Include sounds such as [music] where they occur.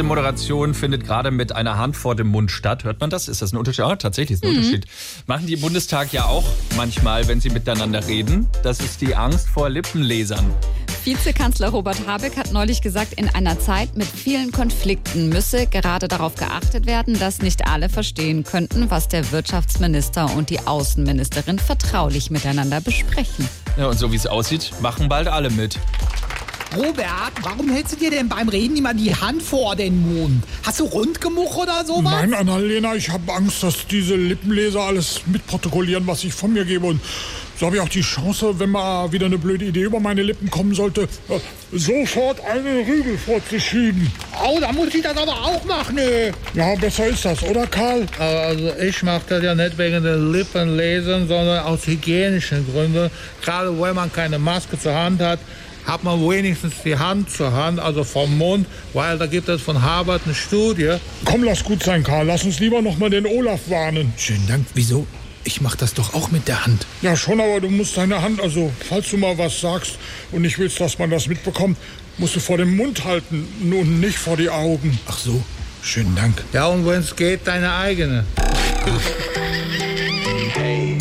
Diese Moderation findet gerade mit einer Hand vor dem Mund statt. Hört man das? Ist das ein Unterschied? Ja, tatsächlich ist ein mhm. Unterschied. Machen die im Bundestag ja auch manchmal, wenn sie miteinander reden. Das ist die Angst vor Lippenlesern. Vizekanzler Robert Habeck hat neulich gesagt, in einer Zeit mit vielen Konflikten müsse gerade darauf geachtet werden, dass nicht alle verstehen könnten, was der Wirtschaftsminister und die Außenministerin vertraulich miteinander besprechen. Ja, und so wie es aussieht, machen bald alle mit. Robert, warum hältst du dir denn beim Reden immer die Hand vor den Mund? Hast du Rundgemuch oder sowas? Nein, Annalena, ich habe Angst, dass diese Lippenleser alles mitprotokollieren, was ich von mir gebe. Und so habe ich auch die Chance, wenn mal wieder eine blöde Idee über meine Lippen kommen sollte, äh, sofort einen Rügel vorzuschieben. Oh, da muss ich das aber auch machen. Ne? Ja, besser ist das, oder Karl? Also ich mache das ja nicht wegen den Lippenlesern, sondern aus hygienischen Gründen. Gerade weil man keine Maske zur Hand hat, hat man wenigstens die Hand zur Hand, also vom Mund, weil da gibt es von Harvard eine Studie. Komm, lass gut sein, Karl. Lass uns lieber noch mal den Olaf warnen. Schönen Dank. Wieso? Ich mach das doch auch mit der Hand. Ja, schon, aber du musst deine Hand, also falls du mal was sagst und nicht willst, dass man das mitbekommt, musst du vor dem Mund halten und nicht vor die Augen. Ach so, schönen Dank. Ja, und wenn es geht, deine eigene. [laughs] hey.